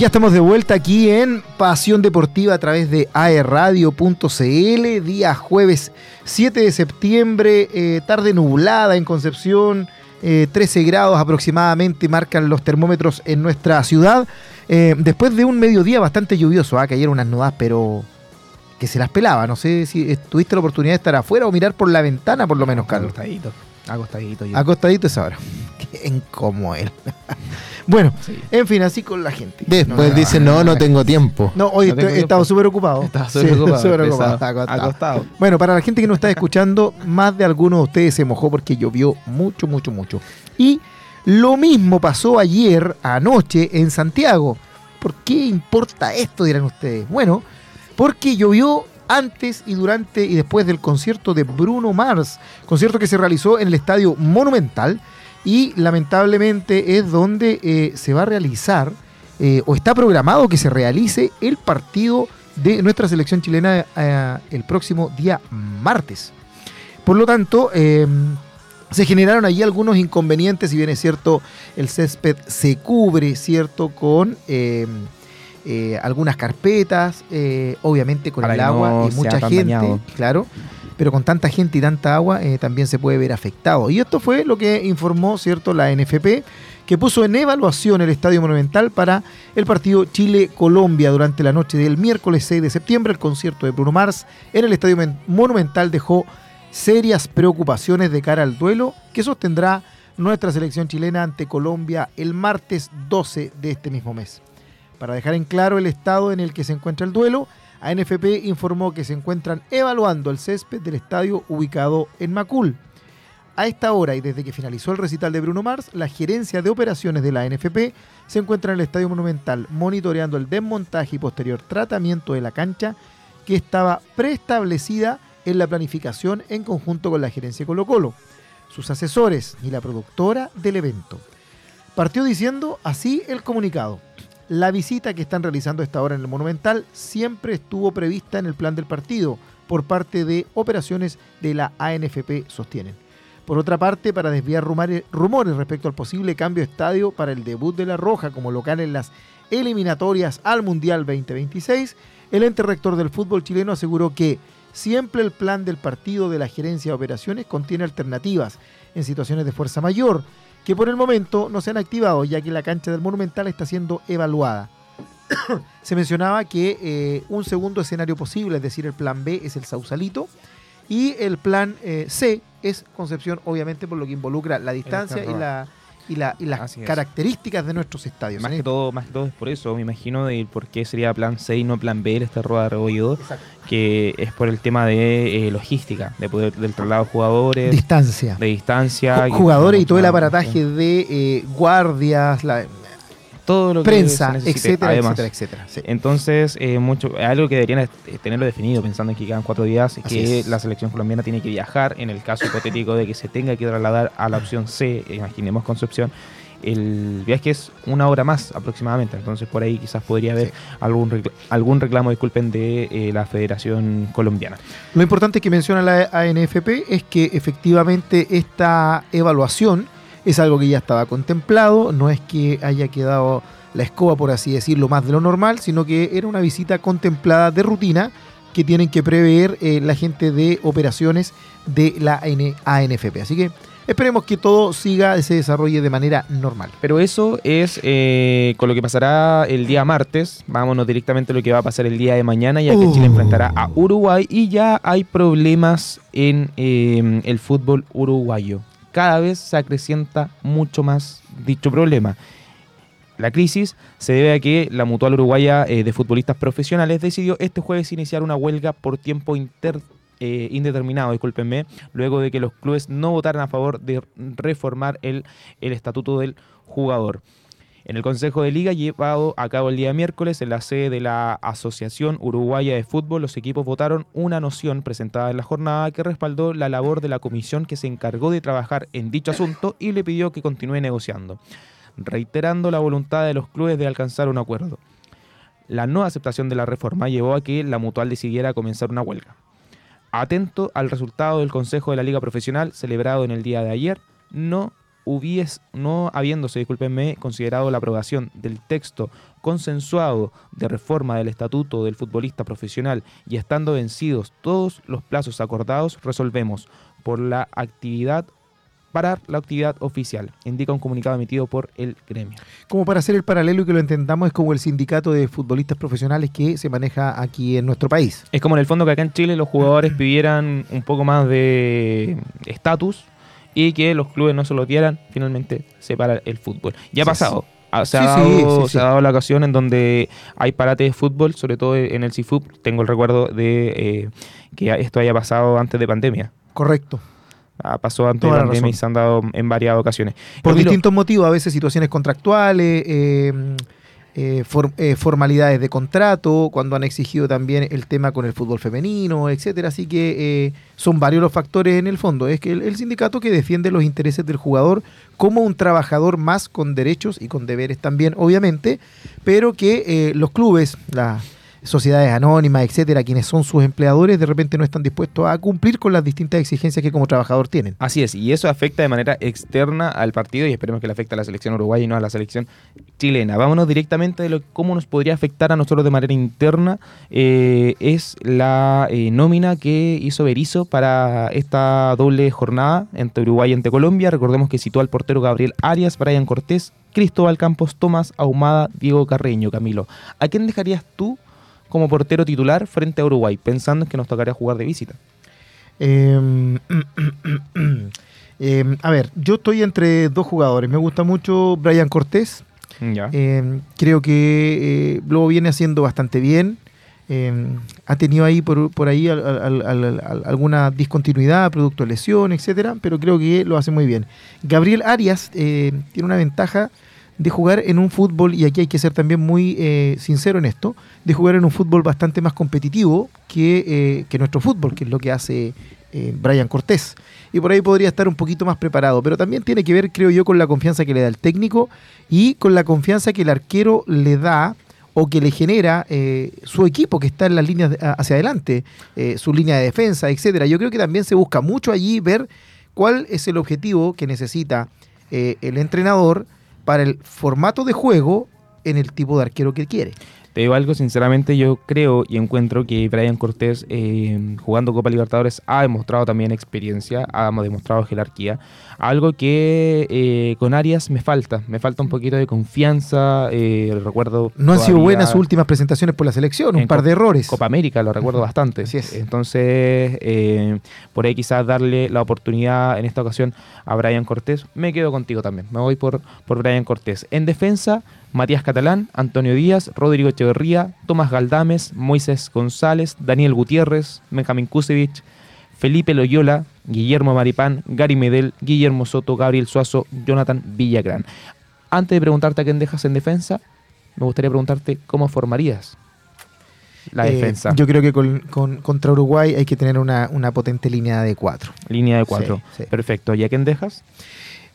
Ya estamos de vuelta aquí en Pasión Deportiva a través de aerradio.cl, día jueves 7 de septiembre, eh, tarde nublada en Concepción, 13 eh, grados aproximadamente marcan los termómetros en nuestra ciudad. Eh, después de un mediodía bastante lluvioso, ¿ah? cayeron unas nudas, pero que se las pelaba. No sé si tuviste la oportunidad de estar afuera o mirar por la ventana, por lo menos, Carlos. Acostadito, acostadito. Yo. Acostadito es ahora. Qué él. Bueno, en fin, así con la gente. Después dice, no, no tengo tiempo. No, hoy he estado súper ocupado. Estaba súper ocupado. acostado. Bueno, para la gente que nos está escuchando, más de alguno de ustedes se mojó porque llovió mucho, mucho, mucho. Y lo mismo pasó ayer, anoche, en Santiago. ¿Por qué importa esto, dirán ustedes? Bueno, porque llovió antes y durante y después del concierto de Bruno Mars, concierto que se realizó en el Estadio Monumental y lamentablemente es donde eh, se va a realizar eh, o está programado que se realice el partido de nuestra selección chilena eh, el próximo día martes. Por lo tanto, em, se generaron allí algunos inconvenientes, si bien es cierto, el césped se cubre, ¿cierto? Con em, algunas carpetas, obviamente con el agua y mucha gente, claro pero con tanta gente y tanta agua eh, también se puede ver afectado. Y esto fue lo que informó cierto la NFP, que puso en evaluación el Estadio Monumental para el partido Chile-Colombia durante la noche del miércoles 6 de septiembre. El concierto de Bruno Mars en el Estadio Monumental dejó serias preocupaciones de cara al duelo que sostendrá nuestra selección chilena ante Colombia el martes 12 de este mismo mes. Para dejar en claro el estado en el que se encuentra el duelo, ANFP informó que se encuentran evaluando el césped del estadio ubicado en Macul. A esta hora y desde que finalizó el recital de Bruno Mars, la gerencia de operaciones de la ANFP se encuentra en el Estadio Monumental monitoreando el desmontaje y posterior tratamiento de la cancha que estaba preestablecida en la planificación en conjunto con la gerencia Colo Colo, sus asesores y la productora del evento. Partió diciendo así el comunicado. La visita que están realizando esta hora en el Monumental siempre estuvo prevista en el plan del partido por parte de operaciones de la ANFP, sostienen. Por otra parte, para desviar rumores respecto al posible cambio de estadio para el debut de La Roja como local en las eliminatorias al Mundial 2026, el ente rector del fútbol chileno aseguró que siempre el plan del partido de la gerencia de operaciones contiene alternativas en situaciones de fuerza mayor que por el momento no se han activado ya que la cancha del Monumental está siendo evaluada. se mencionaba que eh, un segundo escenario posible, es decir, el plan B es el Sausalito y el plan eh, C es Concepción, obviamente por lo que involucra la distancia y la y, las características de nuestros estadios. Más que, todo, más que todo es por eso, me imagino, de por qué sería plan C y no plan B esta rueda de rebollido, que es por el tema de eh, logística, de poder del traslado de jugadores. Distancia. De distancia. jugadores y todo el aparataje de eh, guardias, la, todo lo que prensa, etcétera, etcétera, etcétera, Entonces, eh, mucho, algo que deberían tenerlo definido, pensando en que quedan cuatro días, es que la selección colombiana tiene que viajar, en el caso hipotético de que se tenga que trasladar a la opción C, imaginemos Concepción, el viaje es una hora más aproximadamente, entonces por ahí quizás podría haber algún, reclamo, algún reclamo, disculpen, de eh, la Federación Colombiana. Lo importante que menciona la ANFP es que efectivamente esta evaluación es algo que ya estaba contemplado, no es que haya quedado la escoba, por así decirlo, más de lo normal, sino que era una visita contemplada de rutina que tienen que prever eh, la gente de operaciones de la ANFP. Así que esperemos que todo siga, se desarrolle de manera normal. Pero eso es eh, con lo que pasará el día martes. Vámonos directamente a lo que va a pasar el día de mañana, ya que Chile uh. enfrentará a Uruguay y ya hay problemas en eh, el fútbol uruguayo cada vez se acrecienta mucho más dicho problema. La crisis se debe a que la Mutual Uruguaya eh, de Futbolistas Profesionales decidió este jueves iniciar una huelga por tiempo eh, indeterminado, discúlpenme, luego de que los clubes no votaran a favor de reformar el, el estatuto del jugador. En el Consejo de Liga llevado a cabo el día miércoles en la sede de la Asociación Uruguaya de Fútbol, los equipos votaron una noción presentada en la jornada que respaldó la labor de la comisión que se encargó de trabajar en dicho asunto y le pidió que continúe negociando, reiterando la voluntad de los clubes de alcanzar un acuerdo. La no aceptación de la reforma llevó a que la mutual decidiera comenzar una huelga. Atento al resultado del Consejo de la Liga Profesional celebrado en el día de ayer, no hubies, no habiéndose, discúlpenme, considerado la aprobación del texto consensuado de reforma del estatuto del futbolista profesional y estando vencidos todos los plazos acordados, resolvemos por la actividad parar la actividad oficial, indica un comunicado emitido por el gremio. Como para hacer el paralelo y que lo entendamos, es como el sindicato de futbolistas profesionales que se maneja aquí en nuestro país. Es como en el fondo que acá en Chile los jugadores pidieran un poco más de estatus y que los clubes no se lo dieran, finalmente se para el fútbol. Ya ha pasado. Se, ha dado, se, ha dado, la ocasión en donde hay parate de fútbol, sobre todo en el CIFUP. Tengo el recuerdo de eh, que esto haya pasado antes de pandemia. Correcto. Ah, pasó antes de pandemia y se han dado en varias ocasiones. Por distintos motivos, a veces situaciones contractuales, eh, eh, eh, formalidades de contrato, cuando han exigido también el tema con el fútbol femenino, etcétera. Así que eh, son varios los factores en el fondo. Es que el, el, sindicato que defiende los intereses del jugador como un trabajador más con derechos y con deberes también, obviamente, pero que eh, los clubes, la sociedades anónimas, etcétera, quienes son sus empleadores, de repente no están dispuestos a cumplir con las distintas exigencias que como trabajador tienen. Así es, y eso afecta de manera externa al partido y esperemos que le afecte a la selección uruguaya y no a la selección chilena. Vámonos directamente de cómo nos podría afectar a nosotros de manera interna. Eh, es la eh, nómina que hizo Berizzo para esta doble jornada entre Uruguay y entre Colombia. Recordemos que citó al portero Gabriel Arias, Brian Cortés, Cristóbal Campos, Tomás Ahumada, Diego Carreño, Camilo. ¿A quién dejarías tú? Como portero titular frente a Uruguay, pensando en que nos tocaría jugar de visita? Eh, eh, a ver, yo estoy entre dos jugadores. Me gusta mucho Brian Cortés. Ya. Eh, creo que eh, lo viene haciendo bastante bien. ha tenido ahí por, por ahí al, al, al, alguna discontinuidad, producto de lesión, etcétera, pero creo que lo hace muy bien. Gabriel Arias tiene una ventaja de jugar en un fútbol, y aquí hay que ser también muy eh, sincero en esto, de jugar en un fútbol bastante más competitivo que, eh, que nuestro fútbol, que es lo que hace eh, Brian Cortés. Y por ahí podría estar un poquito más preparado, pero también tiene que ver, creo yo, con la confianza que le da el técnico y con la confianza que el arquero le da o que le genera eh, su equipo que está en las líneas hacia adelante, su línea de defensa, etcétera. Yo creo que también se busca mucho allí ver cuál es el objetivo que necesita el entrenador para el formato de juego en el tipo de arquero que quiere. Te digo algo, sinceramente yo creo y encuentro que Brian Cortés eh, jugando Copa Libertadores ha demostrado también experiencia, ha demostrado jerarquía, algo que eh, con Arias me falta, me falta un poquito de confianza, eh, recuerdo... No han sido buenas sus últimas presentaciones por la selección, un par de errores. Copa América, lo recuerdo bastante. Así es. Entonces, eh, por ahí quizás darle la oportunidad en esta ocasión a Brian Cortés. Me quedo contigo también, me voy por, por Brian Cortés. En defensa, Matías Catalán, Antonio Díaz, Rodrigo Echeverría, Tomás Galdames, Moisés González, Daniel Gutiérrez, Benjamín Kusevich, Felipe Loyola, Guillermo Maripán, Gary Medel, Guillermo Soto, Gabriel Suazo, Jonathan Villagrán. Antes de preguntarte a quién dejas en defensa, me gustaría preguntarte cómo formarías la Eh, defensa. yo creo que con, con- contra Uruguay hay que tener una, una potente línea de cuatro. Línea de cuatro. Sí, sí. Perfecto. ¿Y a quién dejas?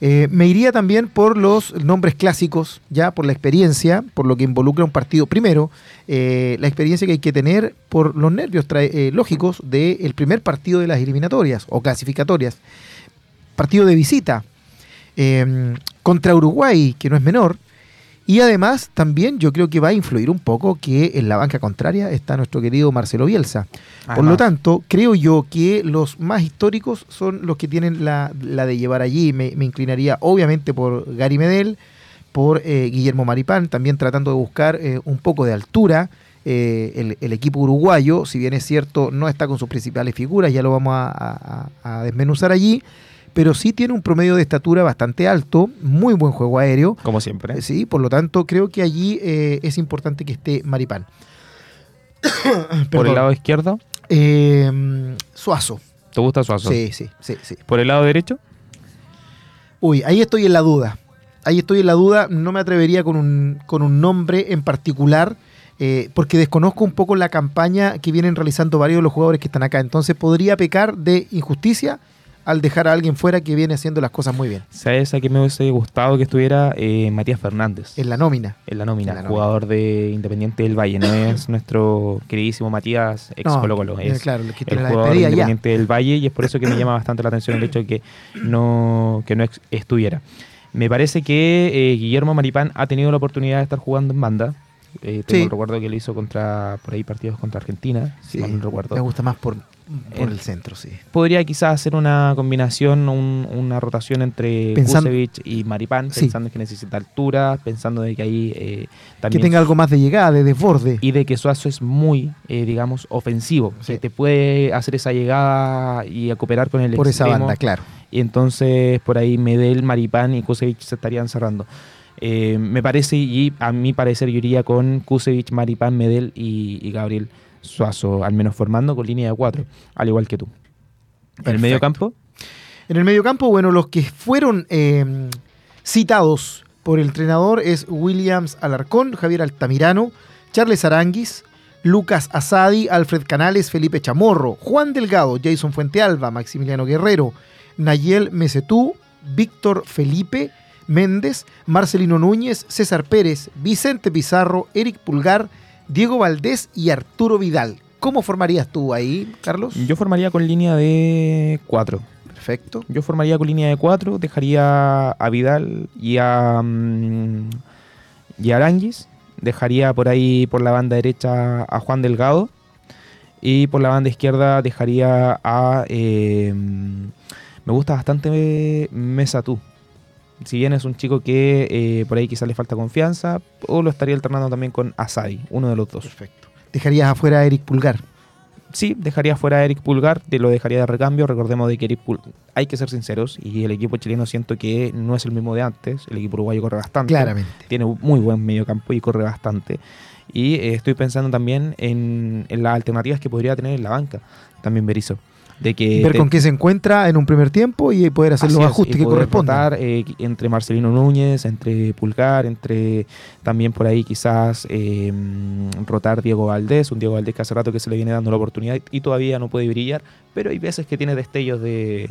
Eh, me iría también por los nombres clásicos, ya por la experiencia, por lo que involucra un partido. Primero, eh, la experiencia que hay que tener por los nervios trae- eh, lógicos del primer partido de las eliminatorias o clasificatorias. Partido de visita eh, contra Uruguay, que no es menor. Y además también yo creo que va a influir un poco que en la banca contraria está nuestro querido Marcelo Bielsa. Por lo tanto, creo yo que los más históricos son los que tienen la, la de llevar allí. Me, me inclinaría obviamente por Gary Medel, por eh, Guillermo Maripán, también tratando de buscar eh, un poco de altura. Eh, el, el equipo uruguayo, si bien es cierto, no está con sus principales figuras, ya lo vamos a, a- a desmenuzar allí, pero sí tiene un promedio de estatura bastante alto, muy buen juego aéreo. Como siempre. Eh, Sí, por lo tanto, creo que allí eh, es importante que esté Maripán. Por el lado izquierdo, Eh, Suazo. ¿te gusta Suazo? Sí, sí, sí, sí. Por el lado derecho, Uy, ahí estoy en la duda. Ahí estoy en la duda. No me atrevería con un, con un nombre en particular, eh, porque desconozco un poco la campaña que vienen realizando varios de los jugadores que están acá. Entonces podría pecar de injusticia al dejar a alguien fuera que viene haciendo las cosas muy bien. ¿Sabes a qué me hubiese gustado que estuviera eh, Matías Fernández? En la nómina. En la nómina, En la nómina. jugador de Independiente del Valle. No es nuestro queridísimo Matías, ex No, Colo Colo. eh, Es claro, el la jugador de ya. Independiente del Valle y es por eso que me llama bastante la atención el hecho de que no, que no estuviera. Me parece que eh, Guillermo Maripán ha tenido la oportunidad de estar jugando en banda. Eh, tengo Sí. el recuerdo que lo hizo contra por ahí partidos contra Argentina, si Sí, mal no recuerdo. me gusta más por, por En- el centro, sí. Podría quizás hacer una combinación, un- una rotación entre Kusevich y Maripán, pensando en que necesita altura, pensando de que ahí eh, Que también tenga algo más de llegada, de desborde. y de que Suazo es muy, eh, digamos, ofensivo, Sí. que te puede hacer esa llegada y cooperar con el por esa banda, claro. Y entonces por ahí Medel, Maripán y Kusevich se estarían cerrando. Eh, me parece, y a mi parecer, yo iría con Kusevich, Maripán, Medel y, y Gabriel Suazo, al menos formando con línea de cuatro, al igual que tú. En el medio campo, En el mediocampo, bueno, los que fueron eh, citados por el entrenador es Williams Alarcón, Javier Altamirano, Charles Aranguis, Lucas Asadi, Alfred Canales, Felipe Chamorro, Juan Delgado, Jason Fuentealba, Maximiliano Guerrero, Nayel Mesetú, Víctor Felipe Méndez, Marcelino Núñez, César Pérez, Vicente Pizarro, Eric Pulgar, Diego Valdés y Arturo Vidal. ¿Cómo formarías tú ahí, Carlos? yo formaría con línea de cuatro. Perfecto. Yo formaría con línea de cuatro, dejaría a Vidal y a, mm, y a Aranguis, dejaría por ahí por la banda derecha a Juan Delgado y por la banda izquierda dejaría a... eh, me gusta bastante Mesa Tú. Si bien es un chico que eh, por ahí quizás le falta confianza, o lo estaría alternando también con Asadi, uno de los dos. Perfecto. Dejarías afuera a Eric Pulgar. Sí, dejaría fuera a Eric Pulgar, te lo dejaría de recambio. Recordemos de que Eric Pulgar, hay que ser sinceros, y el equipo chileno siento que no es el mismo de antes. El equipo uruguayo corre bastante. Claramente. Tiene muy buen medio campo y corre bastante. Y eh, estoy pensando también en, en las alternativas que podría tener en la banca, también Berizzo. De que ver te- con qué se encuentra en un primer tiempo y poder hacer Así los es, ajustes y que correspondan. eh, entre Marcelino Núñez, entre Pulgar, entre también por ahí quizás eh, rotar Diego Valdés, un Diego Valdés que hace rato que se le viene dando la oportunidad y todavía no puede brillar, pero hay veces que tiene destellos de,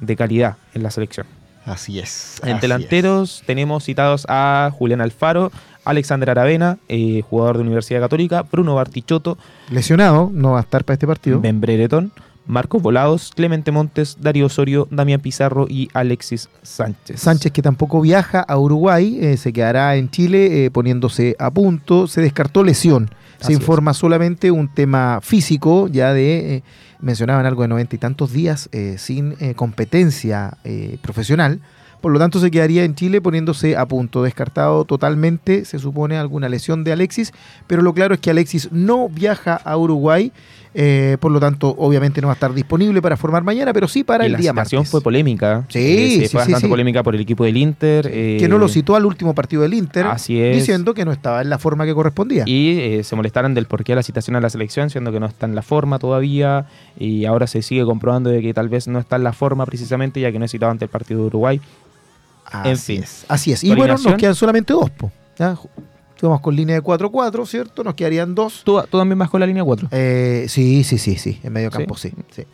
de calidad en la selección. Así es. En así delanteros tenemos citados a Julián Alfaro, Alexander Aravena, eh, jugador de Universidad Católica, Bruno Bartichotto, es. Lesionado, no va a estar para este partido. Ben Brereton, Marcos Volados, Clemente Montes, Darío Osorio, Damián Pizarro y Alexis Sánchez. Sánchez que tampoco viaja a Uruguay, eh, se quedará en Chile eh, poniéndose a punto. Se descartó lesión. Se Así es. informa solamente un tema físico, ya de, eh, mencionaban algo de noventa y tantos días sin competencia profesional. Por lo tanto, se quedaría en Chile poniéndose a punto. Descartado totalmente, se supone, alguna lesión de Alexis. Pero lo claro es que Alexis no viaja a Uruguay. Eh, por lo tanto, obviamente no va a estar disponible para formar mañana, pero sí para Y el la día martes. fue polémica. Sí, Eh, sí, fue sí, bastante sí. polémica por el equipo del Inter. eh, que no lo citó al último partido del Inter, Así es. diciendo que no estaba en la forma que correspondía. Y se molestaron del porqué de la citación a la selección, siendo que no está en la forma todavía. Y ahora se sigue comprobando de que tal vez no está en la forma precisamente, ya que no es citado ante el partido de Uruguay. Así en fin. es. Así es. Y ¿Tu bueno, nos quedan solamente dos. Po, ¿ya? Vamos con línea de 4-4, ¿cierto? Nos quedarían dos. ¿Tú, tú también vas con la línea 4? Eh, sí, sí, sí, sí. En medio campo, sí. sí.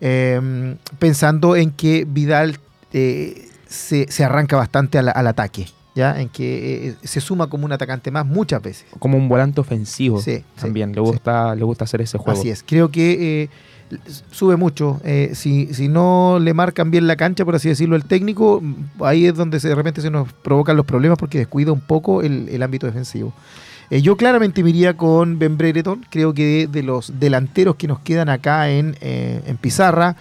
Eh, pensando en que Vidal eh, se, se arranca bastante al, al ataque, ¿ya? En que eh, se suma como un atacante más muchas veces. Como un volante ofensivo Sí, sí, también. le, sí. gusta, le gusta hacer ese juego. Así es. Creo que eh, sube mucho. Eh, si, si no le marcan bien la cancha, por así decirlo, el técnico, ahí es donde se- de repente se nos provocan los problemas porque descuida un poco el, el ámbito defensivo. Eh, yo claramente me con Ben Brereton. Creo que de, de los delanteros que nos quedan acá en, eh, en Pizarra,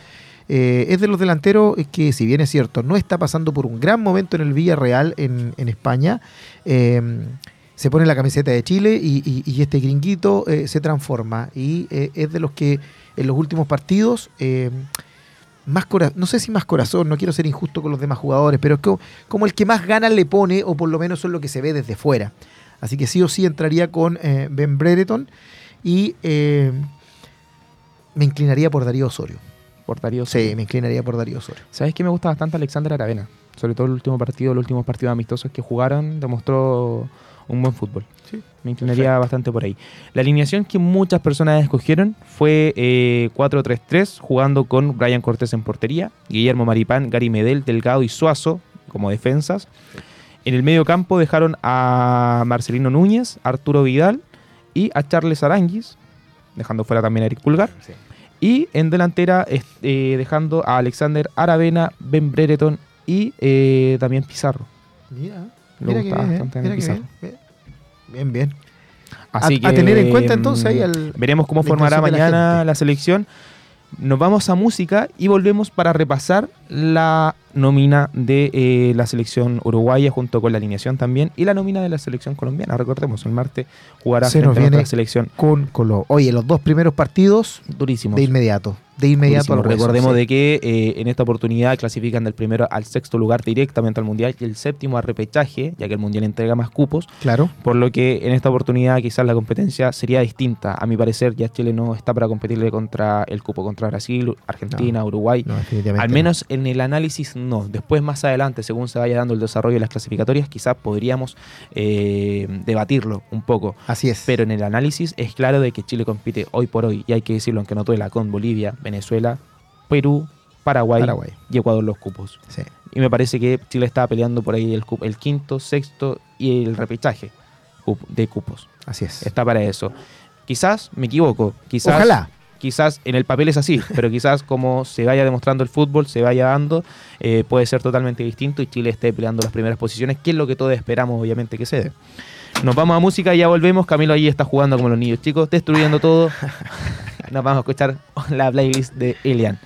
es de los delanteros que, si bien es cierto, no está pasando por un gran momento en el Villarreal en, en España. se pone la camiseta de Chile y, y- este gringuito se transforma. Y es de los que en los últimos partidos, eh, más cora- no sé si más corazón, no quiero ser injusto con los demás jugadores, pero es como, como el que más ganas le pone, o por lo menos es lo que se ve desde fuera. Así que sí o sí entraría con eh, Ben Brereton y eh, me inclinaría por Darío Osorio. Por Darío Sí, Osorio. me inclinaría por Darío Osorio. ¿Sabes qué me gusta bastante Alexander Aravena? Sobre todo el último partido, los últimos partidos amistosos que jugaron, demostró un buen fútbol. Sí, Me inclinaría bastante por ahí. La alineación que muchas personas escogieron fue eh, 4-3-3, jugando con Brian Cortés en portería, Guillermo Maripán, Gary Medel, Delgado y Suazo como defensas. En el medio campo dejaron a Marcelino Núñez, Arturo Vidal y a Charles Aranguis, dejando fuera también a Eric Pulgar. Sí. Y en delantera eh, dejando a Alexander Aravena, Ben Brereton y eh, también Pizarro. Mira, mira que bien, bastante eh, mira que bien. Bien, bien. Así a, a que, tener en cuenta entonces mm, ahí al... Veremos cómo la formará la mañana gente. la, selección. Nos vamos a música y volvemos para repasar la nómina de eh, la selección uruguaya junto con la alineación también y la nómina de la selección colombiana. Recordemos, el martes jugará Se nos viene selección Con Colo. Oye, los dos primeros partidos durísimos. de inmediato. De inmediato al Recordemos sí. de que eh, en esta oportunidad clasifican del primero al sexto lugar directamente al Mundial y el séptimo a repechaje, ya que el Mundial entrega más cupos, Claro. por lo que en esta oportunidad quizás la competencia sería distinta. A mi parecer ya Chile no está para competirle contra el cupo, contra Brasil, Argentina, Uruguay. No, Al no. menos en el análisis no. Después más adelante, según se vaya dando el desarrollo de las clasificatorias, quizás podríamos eh, debatirlo un poco. Así es. Pero en el análisis es claro de que Chile compite hoy por hoy, y hay que decirlo aunque no duela, con Bolivia, Venezuela, Perú, Paraguay, Paraguay. y Ecuador los cupos. Sí. Y me parece que Chile está peleando por ahí el, el quinto, sexto y el repechaje de cupos. Así es. Está para eso. Quizás me equivoco, quizás Ojalá. Quizás en el papel es así, pero quizás como se vaya demostrando el fútbol, se vaya dando, eh, puede ser totalmente distinto y Chile esté peleando las primeras posiciones, que es lo que todos esperamos obviamente que se dé. Nos vamos a música y ya volvemos. Camilo ahí está jugando como los niños chicos, destruyendo todo. Nos vamos a escuchar la playlist de Elian.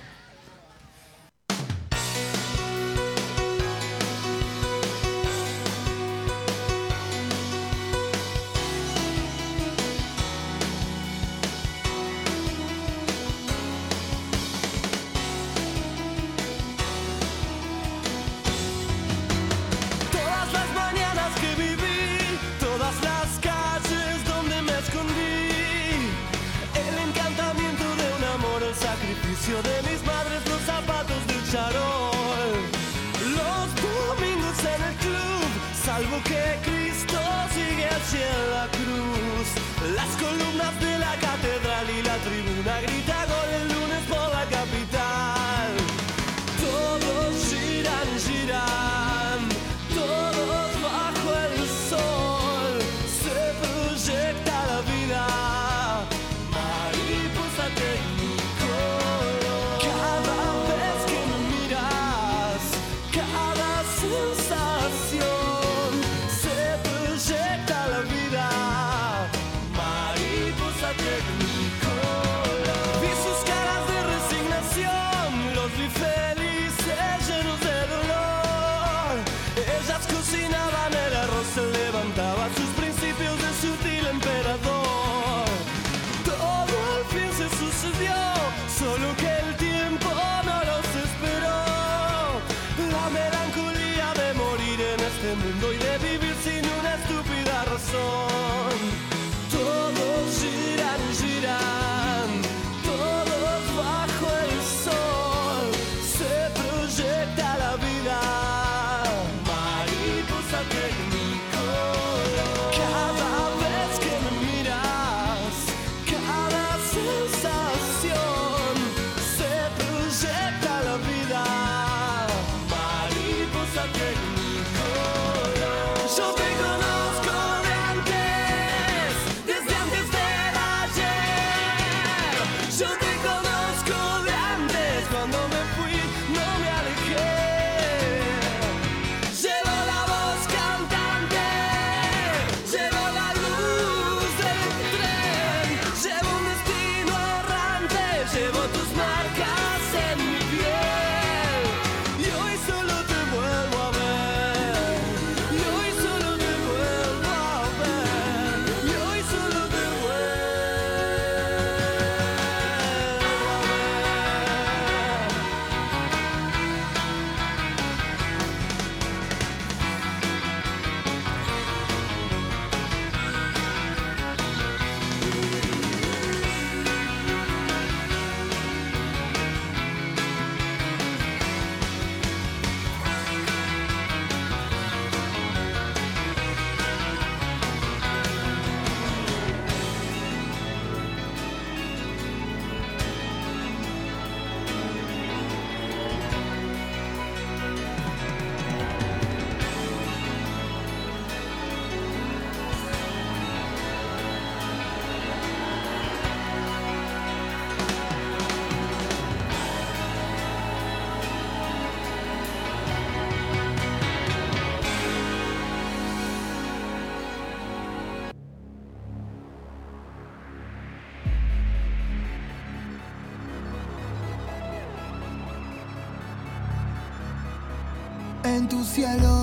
Tu cielo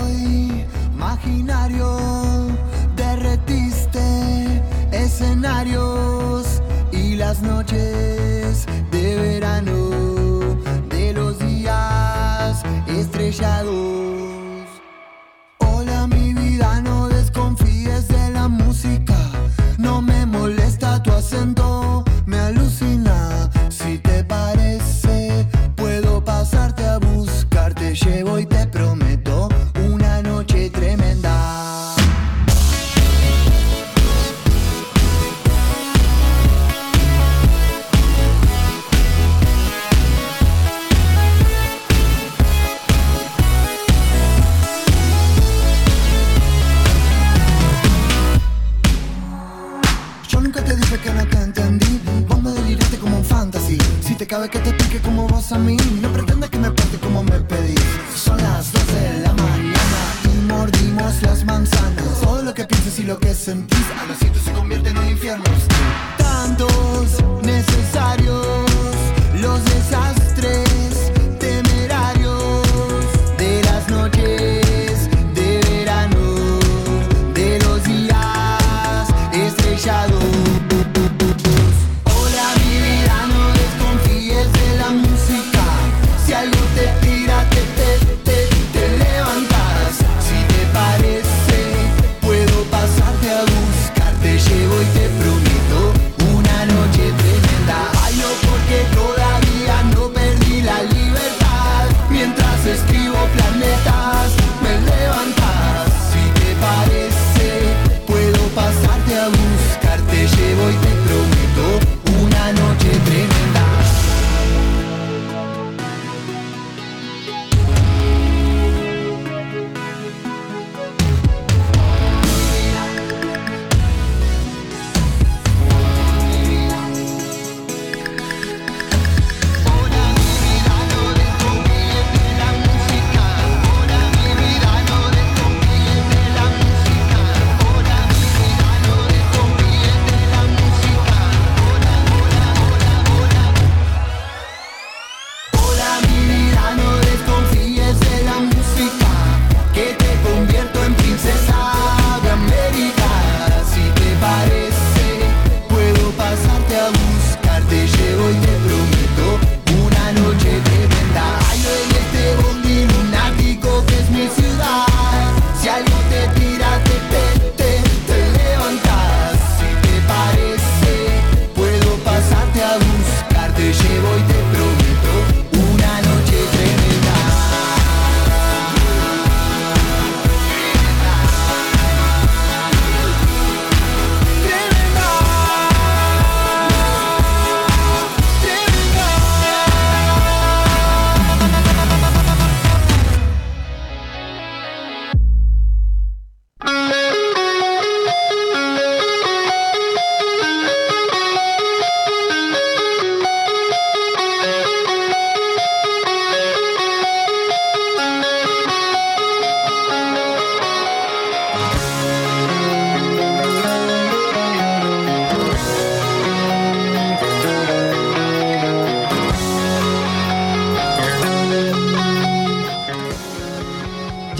imaginario derretiste escenarios y las noches de verano de los días estrellados. Nunca te dije que no te entendí. Vos me deliraste como un fantasy. Si te cabe que te pique como vos a mí, no pretendas que me pase como me pedís. Son las 12 de la mañana y mordimos las manzanas. Todo lo que pienses y lo que sentís a los se convierte en un infierno. Tantos necesarios, los desastres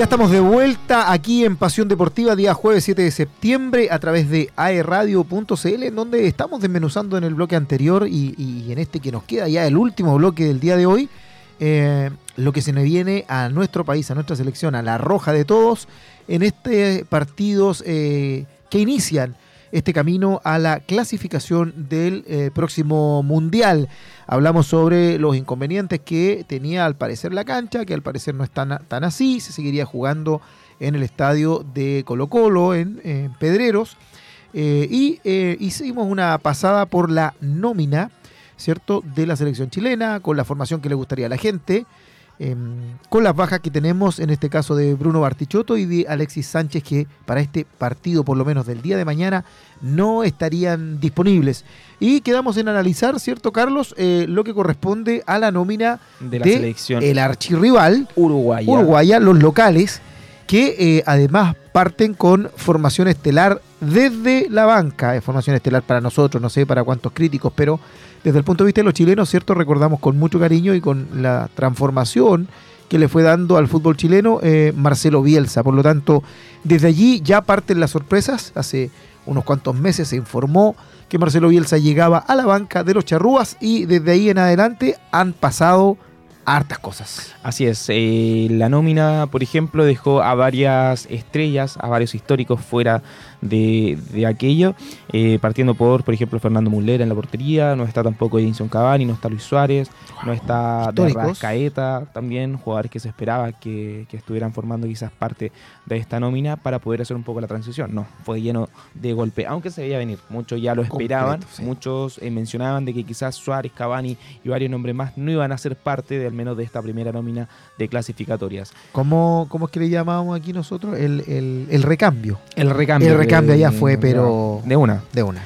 Estamos de vuelta aquí en Pasión Deportiva, día jueves 7 de septiembre, a través de aerradio.cl, en donde estamos desmenuzando en el bloque anterior y, y en este que nos queda ya el último bloque del día de hoy, eh, lo que se nos viene a nuestro país, a nuestra selección, a la roja de todos, en este partidos eh, que inician este camino a la clasificación del eh, próximo mundial. Hablamos sobre los inconvenientes que tenía al parecer la cancha, que al parecer no es tan, tan así, se seguiría jugando en el estadio de Colo Colo, en, Pedreros. Eh, y eh, hicimos una pasada por la nómina, ¿cierto?, de la selección chilena, con la formación que le gustaría a la gente, eh, con las bajas que tenemos, en este caso de Bruno Bartichotto y de Alexis Sánchez, que para este partido, por lo menos del día de mañana, no estarían disponibles. Y quedamos en analizar, ¿cierto, Carlos?, Eh, lo que corresponde a la nómina De la selección el archirrival uruguaya. Uruguaya, los locales, que eh, además parten con formación estelar desde la banca. Es formación estelar para nosotros, no sé para cuántos críticos, pero desde el punto de vista de los chilenos, ¿cierto? Recordamos con mucho cariño y con la transformación que le fue dando al fútbol chileno eh, Marcelo Bielsa. Por lo tanto, desde allí ya parten las sorpresas. Hace unos cuantos meses se informó que Marcelo Bielsa llegaba a la banca de los charrúas y desde ahí en adelante han pasado hartas cosas. Así es, eh, la nómina, por ejemplo, dejó a varias estrellas, a varios históricos fuera de, de aquello, eh, partiendo por, por ejemplo, Fernando Mullera en la portería, no está tampoco Edinson Cavani, no está Luis Suárez, no está Históricos. Caeta, también jugadores que se esperaba que, que estuvieran formando quizás parte de esta nómina para poder hacer un poco la transición. No, fue lleno de golpe, aunque se veía venir, muchos ya lo esperaban, Completo, sí. muchos eh, mencionaban de que quizás Suárez, Cavani y varios nombres más no iban a ser parte de al menos de esta primera nómina de clasificatorias. ¿Cómo, cómo es que le llamábamos aquí nosotros? El, el- el recambio El recambio. El recambio de- ya fue, pero- De una. de una.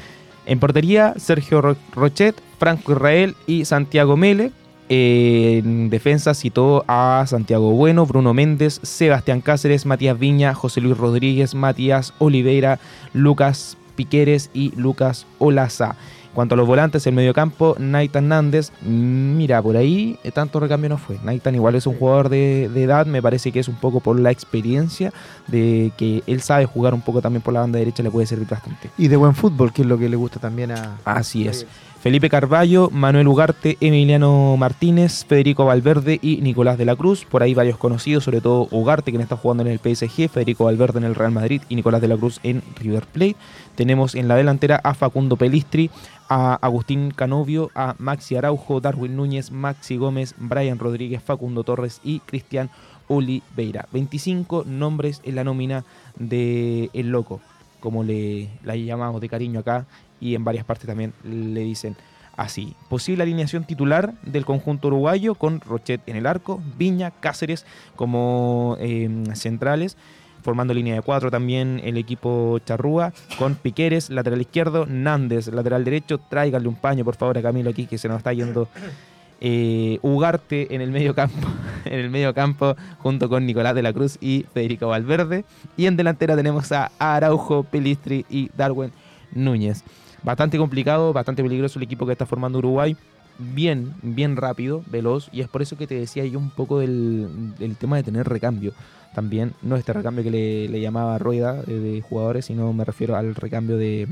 En portería, Sergio Ro- Rochet, Franco Israel y Santiago Mele. Eh, en defensa citó a Santiago Bueno, Bruno Méndez, Sebastián Cáceres, Matías Viña, José Luis Rodríguez, Matías Oliveira, Lucas Piqueres y Lucas Olaza. En cuanto a los volantes, el mediocampo, Naitan Nández, mm, mira, por ahí eh, tanto recambio no fue. Naitan igual es un jugador de, de edad, me parece que es un poco por la experiencia de que él sabe jugar un poco también por la banda derecha, le puede servir bastante. Y de buen fútbol, que es lo que le gusta también a... Así es. Felipe Carballo, Manuel Ugarte, Emiliano Martínez, Federico Valverde y Nicolás de la Cruz. Por ahí varios conocidos, sobre todo Ugarte, quien está jugando en el PSG, Federico Valverde en el Real Madrid y Nicolás de la Cruz en River Plate. Tenemos en la delantera a Facundo Pelistri, a Agustín Canovio, a Maxi Araujo, Darwin Núñez, Maxi Gómez, Brian Rodríguez, Facundo Torres y Cristian Oliveira. 25 nombres en la nómina de El Loco, como le la llamamos de cariño acá, y en varias partes también le dicen así. Posible alineación titular del conjunto uruguayo con Rochet en el arco, Viña, Cáceres como eh, centrales. Formando línea de cuatro también el equipo Charrúa con Piqueres, lateral izquierdo, Nández, lateral derecho. Tráiganle un paño, por favor, a Camilo aquí que se nos está yendo. Eh, Ugarte en el medio campo, en el medio campo junto con Nicolás de la Cruz y Federico Valverde. Y en delantera tenemos a Araujo, Pelistri y Darwin Núñez. Bastante complicado, bastante peligroso el equipo que está formando Uruguay. Bien, bien rápido, veloz. Y es por eso que te decía yo un poco del, tema de tener recambio. También, no este recambio que le, llamaba rueda eh, de jugadores, sino me refiero al recambio de,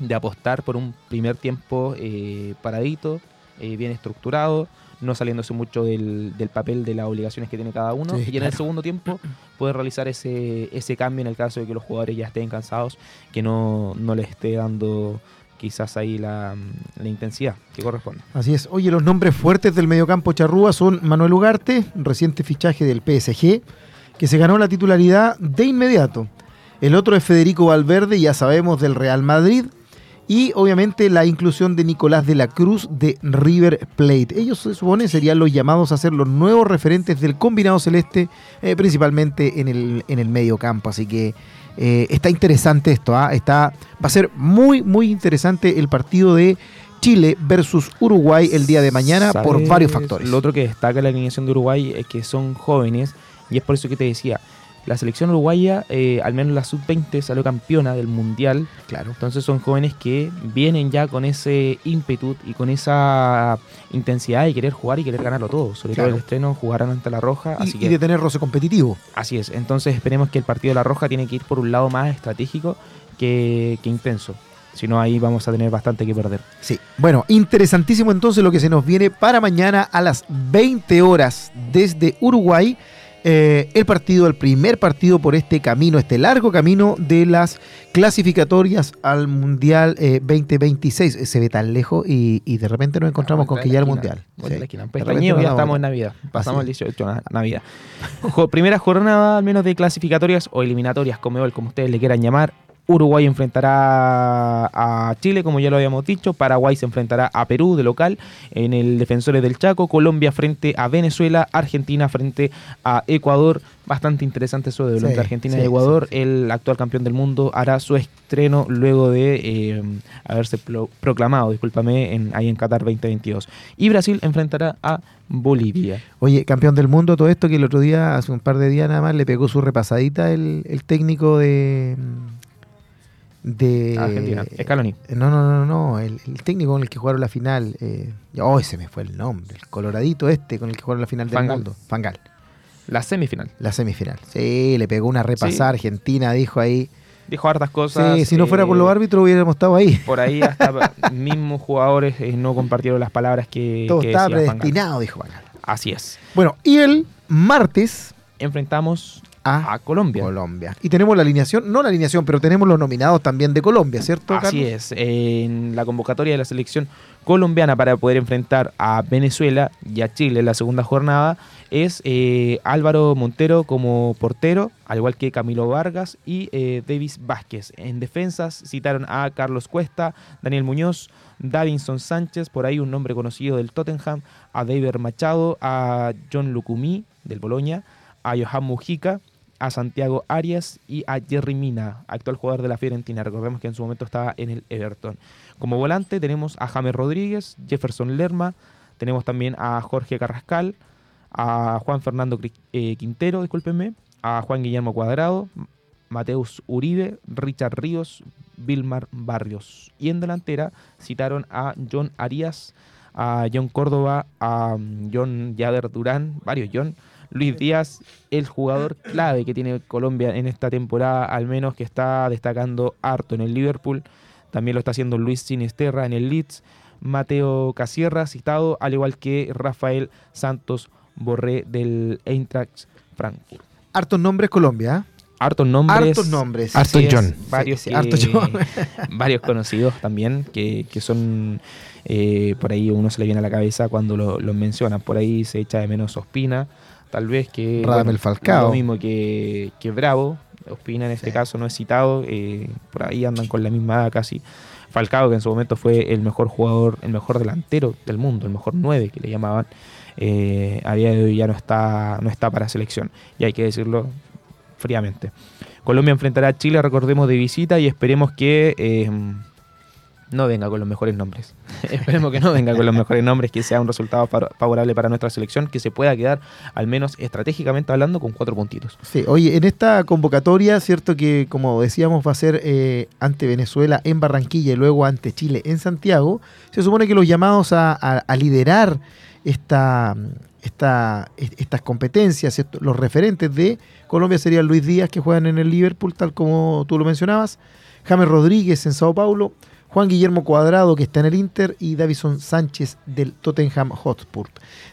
de apostar por un primer tiempo eh, paradito, eh, bien estructurado, no saliéndose mucho del, del papel de las obligaciones que tiene cada uno. Sí, y en el segundo tiempo poder realizar ese, ese cambio en el caso de que los jugadores ya estén cansados, que no, no les esté dando quizás ahí la, la intensidad que corresponde. Así es. Oye, los nombres fuertes del mediocampo charrúa son Manuel Ugarte, reciente fichaje del PSG, que se ganó la titularidad de inmediato. El otro es Federico Valverde, ya sabemos, del Real Madrid. Y obviamente la inclusión de Nicolás de la Cruz de River Plate. Ellos se supone serían los llamados a ser los nuevos referentes del combinado celeste, eh, principalmente en el, en el medio campo. Así que eh, está interesante esto. ¿ah? Está, va a ser muy, muy interesante el partido de Chile versus Uruguay el día de mañana por varios factores. Lo otro que destaca la alineación de Uruguay es que son jóvenes y es por eso que te decía, la selección uruguaya, eh, al menos la sub-20, salió campeona del Mundial. Claro. Entonces son jóvenes que vienen ya con ese ímpetu y con esa intensidad de querer jugar y querer ganarlo todo. Sobre Claro. todo el estreno jugarán ante la Roja. Y, así y que de tener roce competitivo. Así es, entonces esperemos que el partido de la Roja tiene que ir por un lado más estratégico que, que intenso. Si no, ahí vamos a tener bastante que perder. Sí. Bueno, interesantísimo entonces lo que se nos viene para mañana a las 20 horas desde Uruguay. Eh, el partido, el primer partido por este camino, este largo camino de las clasificatorias al Mundial eh, 2026. Eh, Se ve tan lejos y, y de repente nos encontramos con que ya el Mundial. Sí. esquina. De ya estamos en. Navidad. Pasamos el 18 na- Navidad. Primera jornada, al menos de clasificatorias o eliminatorias, como, como ustedes le quieran llamar. Uruguay enfrentará a Chile, como ya lo habíamos dicho. Paraguay se enfrentará a Perú de local en el Defensores del Chaco. Colombia frente a Venezuela. Argentina frente a Ecuador. Bastante interesante eso de Sí, Argentina sí, y Ecuador. El actual campeón del mundo hará su estreno luego de eh, haberse pro- proclamado, discúlpame, en, ahí en Qatar 2022. Y Brasil enfrentará a Bolivia. Oye, campeón del mundo, todo esto que el otro día, hace un par de días nada más, le pegó su repasadita el, el técnico de. De Argentina. Scaloni. No, no, no, no, el, el técnico con el que jugaron la final. Eh, oh, ese me fue el nombre. El coloradito este con el que jugaron la final del Van Gaal. mundo. Fangal. La semifinal. La semifinal. Sí, le pegó una repasada a Argentina, dijo ahí. Dijo hartas cosas. Sí, si no fuera por eh, los árbitros hubiéramos estado ahí. Por ahí hasta mismos jugadores eh, no compartieron las palabras que, Todo que estaba decía predestinado, dijo Van Gaal. Así es. Bueno, y el martes Enfrentamos a a Colombia. Colombia. Y tenemos la alineación, no la alineación, pero tenemos los nominados también de Colombia, ¿cierto? Así es, en la convocatoria de la selección colombiana para poder enfrentar a Venezuela y a Chile en la segunda jornada es eh, Álvaro Montero como portero, al igual que Camilo Vargas y eh, Davis Vázquez. En defensas citaron a Carlos Cuesta, Daniel Muñoz, Davinson Sánchez, por ahí un nombre conocido del Tottenham, a David Machado, a John Lucumí del Boloña, a Johan Mujica, a Santiago Arias y a Jerry Mina, actual jugador de la Fiorentina. Recordemos que en su momento estaba en el Everton. Como volante tenemos a James Rodríguez, Jefferson Lerma, tenemos también a Jorge Carrascal, a Juan Fernando eh, Quintero, discúlpenme, a Juan Guillermo Cuadrado, Mateus Uribe, Richard Ríos, Vilmar Barrios. Y en delantera citaron a John Arias, a John Córdoba, a mm, John Yader Durán, varios John, Luis Díaz, el jugador clave que tiene Colombia en esta temporada, al menos que está destacando harto en el Liverpool. También lo está haciendo Luis Sinisterra en el Leeds. Mateo Casierra, citado, al igual que Rafael Santos Borré del Eintracht Frankfurt. Hartos nombres Colombia. ¿ah? Hartos nombres. Hartos nombres. Hartos John. Varios, Sí, que- John. varios conocidos también, que, que son eh, por ahí uno se le viene a la cabeza cuando lo, los mencionan. Por ahí se echa de menos Ospina, tal vez que. Radamel Falcao. Lo mismo que, que Bravo. Ospina en este Sí. caso no es citado, eh, por ahí andan con la misma edad casi. Falcao, que en su momento fue el mejor jugador, el mejor delantero del mundo, el mejor 9 que le llamaban, eh, a día de hoy ya no está, no está para selección. Y hay que decirlo fríamente. Colombia enfrentará a Chile, recordemos, de visita y esperemos que eh, no venga con los mejores nombres. esperemos que no venga con los mejores nombres, que sea un resultado fa- favorable para nuestra selección, que se pueda quedar, al menos estratégicamente hablando, con cuatro puntitos. Sí, oye, en esta convocatoria, cierto que como decíamos va a ser eh, ante Venezuela en Barranquilla y luego ante Chile en Santiago, se supone que los llamados a, liderar esta, esta, est- estas competencias, los referentes de Colombia serían Luis Díaz, que juegan en el Liverpool, tal como tú lo mencionabas, James Rodríguez en Sao Paulo, Juan Guillermo Cuadrado, que está en el Inter, y Davison Sánchez del Tottenham Hotspur.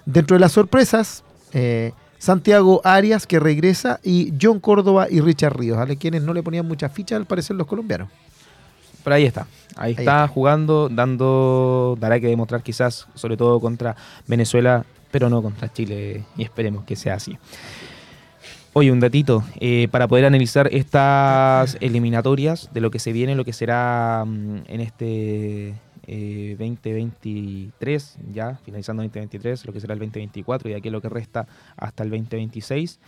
Dentro de las sorpresas, eh, Santiago Arias, que regresa, y John Córdoba y Richard Ríos, a quienes no le ponían muchas fichas, al parecer, los colombianos. Pero ahí está. Ahí, está, está. jugando, dando, dará que demostrar quizás, sobre todo contra Venezuela, pero no contra Chile, y esperemos que sea así. Oye, un datito, eh, para poder analizar estas eliminatorias de lo que se viene, lo que será mm, en este eh, 2023, ya finalizando 2023, lo que será el 2024 y aquí lo que resta hasta el 2026,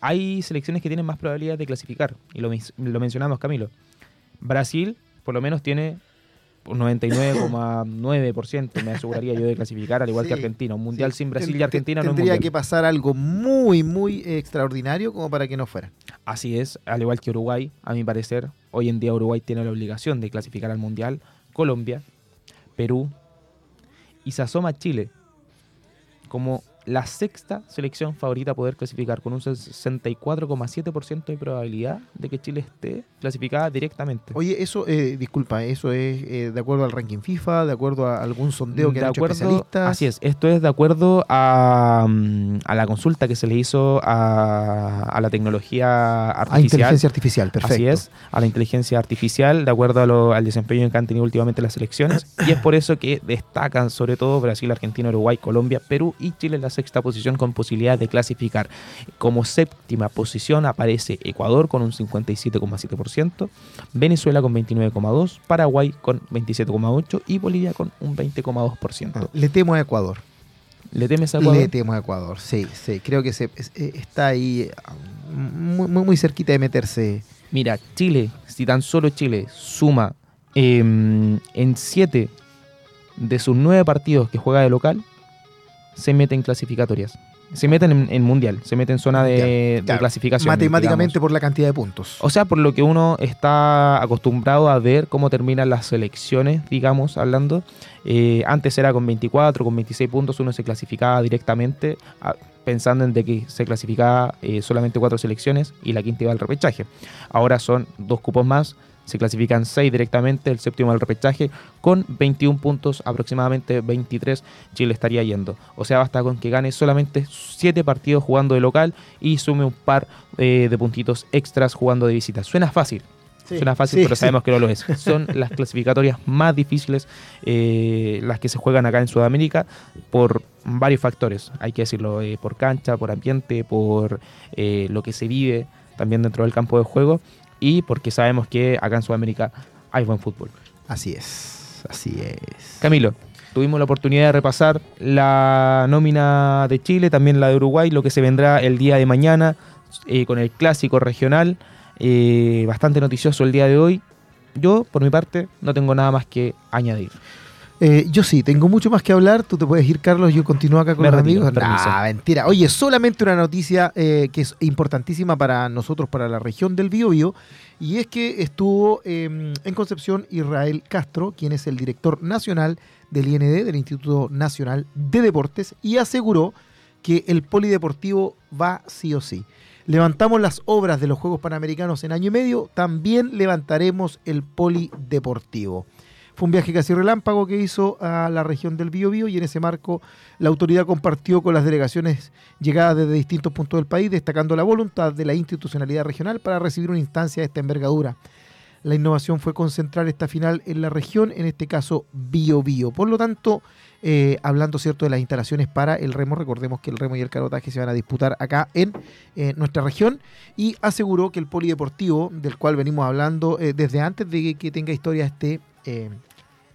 hay selecciones que tienen más probabilidad de clasificar, y lo, lo mencionamos Camilo. Brasil por lo menos tiene 99,9% me aseguraría yo de clasificar, al igual Sí, que Argentina. Un mundial Sí, sin Brasil y Argentina no es Tendría mundial. que pasar algo muy, muy extraordinario como para que no fuera. Así es, al igual que Uruguay, a mi parecer, hoy en día Uruguay tiene la obligación de clasificar al mundial. Colombia, Perú y se asoma Chile como la sexta selección favorita a poder clasificar, con un 64,7% de probabilidad de que Chile esté clasificada directamente. Oye, eso, eh, disculpa, eso es eh, de acuerdo al ranking FIFA, de acuerdo a algún sondeo que de han hecho acuerdo, especialistas. así es, esto es de acuerdo a, mm, a la consulta que se le hizo a, a la tecnología A artificial. inteligencia artificial, perfecto. Así es, a la inteligencia artificial, de acuerdo a lo- al desempeño que han tenido últimamente las selecciones. y es por eso que destacan sobre todo Brasil, Argentina, Uruguay, Colombia, Perú y Chile en la sexta posición con posibilidad de clasificar. Como séptima posición aparece Ecuador con un 57,7%, Venezuela con 29,2%, Paraguay con 27,8% y Bolivia con un 20,2%. Ah, Le temo a Ecuador. ¿Le temes a Ecuador? Le temo a Ecuador, sí, sí. Creo que se, eh, está ahí ah, muy, muy, muy cerquita de meterse. Mira, Chile, si tan solo Chile suma eh, en 7 de sus 9 partidos que juega de local, se mete en clasificatorias. se meten en, en mundial, se meten en zona de, Ya, de claro. clasificación. Matemáticamente digamos. por la cantidad de puntos. O sea, por lo que uno está acostumbrado a ver cómo terminan las selecciones, digamos, hablando. Eh, antes era con 24, con 26 puntos, uno se clasificaba directamente a- pensando en de que se clasificaba eh, solamente cuatro selecciones y la quinta iba al repechaje. Ahora son dos cupos más, se clasifican seis directamente, el séptimo al repechaje, con 21 puntos, aproximadamente 23, Chile estaría yendo. O sea, basta con que gane solamente 7 partidos jugando de local y sume un par eh, de puntitos extras jugando de visita. Suena fácil, Sí, suena fácil, sí, pero sí. sabemos que no lo es. Son las clasificatorias más difíciles, eh, las que se juegan acá en Sudamérica, por varios factores, hay que decirlo, eh, por cancha, por ambiente, por eh, lo que se vive también dentro del campo de juego y porque sabemos que acá en Sudamérica hay buen fútbol. Así es, así es. Camilo, tuvimos la oportunidad de repasar la nómina de Chile, también la de Uruguay, lo que se vendrá el día de mañana eh, con el clásico regional, eh, bastante noticioso el día de hoy. Yo, por mi parte, no tengo nada más que añadir. Eh, yo sí, tengo mucho más que hablar. Tú te puedes ir, Carlos. Yo continúo acá con Me los retiro, amigos. Nah, mentira. Oye, solamente una noticia eh, que es importantísima para nosotros, para la región del Biobío, y es que estuvo eh, en Concepción Israel Castro, quien es el director nacional del IND, del Instituto Nacional de Deportes, y aseguró que el polideportivo va sí o sí. Levantamos las obras de los Juegos Panamericanos en año y medio, también levantaremos el polideportivo. Fue un viaje casi relámpago que hizo a la región del Biobío y en ese marco la autoridad compartió con las delegaciones llegadas desde distintos puntos del país, destacando la voluntad de la institucionalidad regional para recibir una instancia de esta envergadura. La innovación fue concentrar esta final en la región, en este caso Biobío. Por lo tanto, eh, hablando cierto de las instalaciones para el remo, recordemos que el remo y el carotaje se van a disputar acá en eh, nuestra región y aseguró que el polideportivo, del cual venimos hablando eh, desde antes de que, que tenga historia este, eh,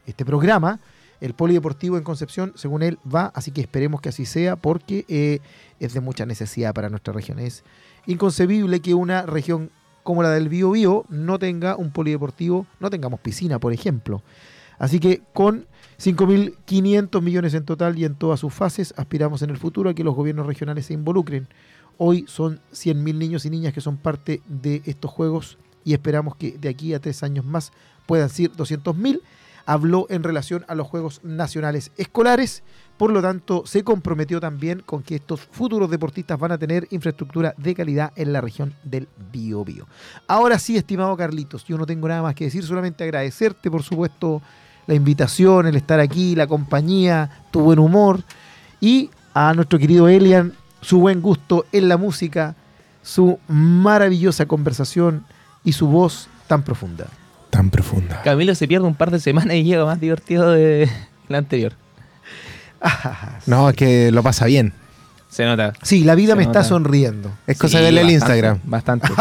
este programa, el polideportivo en Concepción, según él, va, así que esperemos que así sea porque eh, es de mucha necesidad para nuestra región. Es inconcebible que una región como la del Bío Bío no tenga un polideportivo, no tengamos piscina, por ejemplo. Así que con 5.500 millones en total y en todas sus fases, aspiramos en el futuro a que los gobiernos regionales se involucren. Hoy son 100.000 niños y niñas que son parte de estos juegos y esperamos que de aquí a tres años más puedan ser 200.000. Habló en relación a los Juegos Nacionales Escolares, por lo tanto se comprometió también con que estos futuros deportistas van a tener infraestructura de calidad en la región del Biobío. Ahora sí, estimado Carlitos, yo no tengo nada más que decir, solamente agradecerte, por supuesto, la invitación, el estar aquí, la compañía, tu buen humor y a nuestro querido Elian, su buen gusto en la música, su maravillosa conversación y su voz tan profunda. Tan profunda. Camilo se pierde un par de semanas y llega más divertido de la anterior. No, es que lo pasa bien. Se nota. Sí, la vida Se me está sonriendo. Es cosa Sí, de verle el Instagram. Bastante.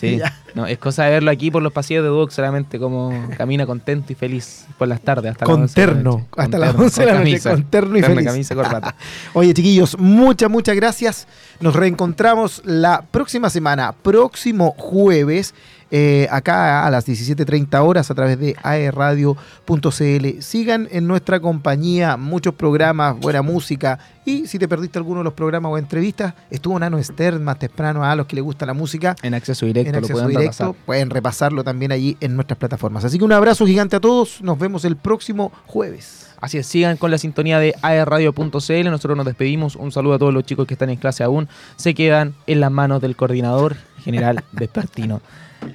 Sí. No, es cosa de verlo aquí por los pasillos de Duoc solamente como camina contento y feliz por las tardes hasta las Con 11 de la terno, noche. hasta las terno, 11 de la con noche, con terno y feliz. camisa, corbata. Oye, chiquillos, muchas, muchas gracias. Nos reencontramos la próxima semana, próximo jueves, eh, acá a las 17.30 horas a través de aerradio.cl. Sigan en nuestra compañía, muchos programas, buena música. Y si te perdiste alguno de los programas o entrevistas, estuvo Nano Stern más temprano a los que les gusta la música. En acceso directo en lo acceso pueden directo, repasar. pueden repasarlo también allí en nuestras plataformas. Así que un abrazo gigante a todos. Nos vemos el próximo jueves. Así es, sigan con la sintonía de aerradio.cl. Nosotros nos despedimos. Un saludo a todos los chicos que están en clase aún. Se quedan en las manos del coordinador general Vespertino.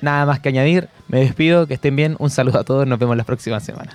Nada más que añadir. Me despido. Que estén bien. Un saludo a todos. Nos vemos la próxima semana.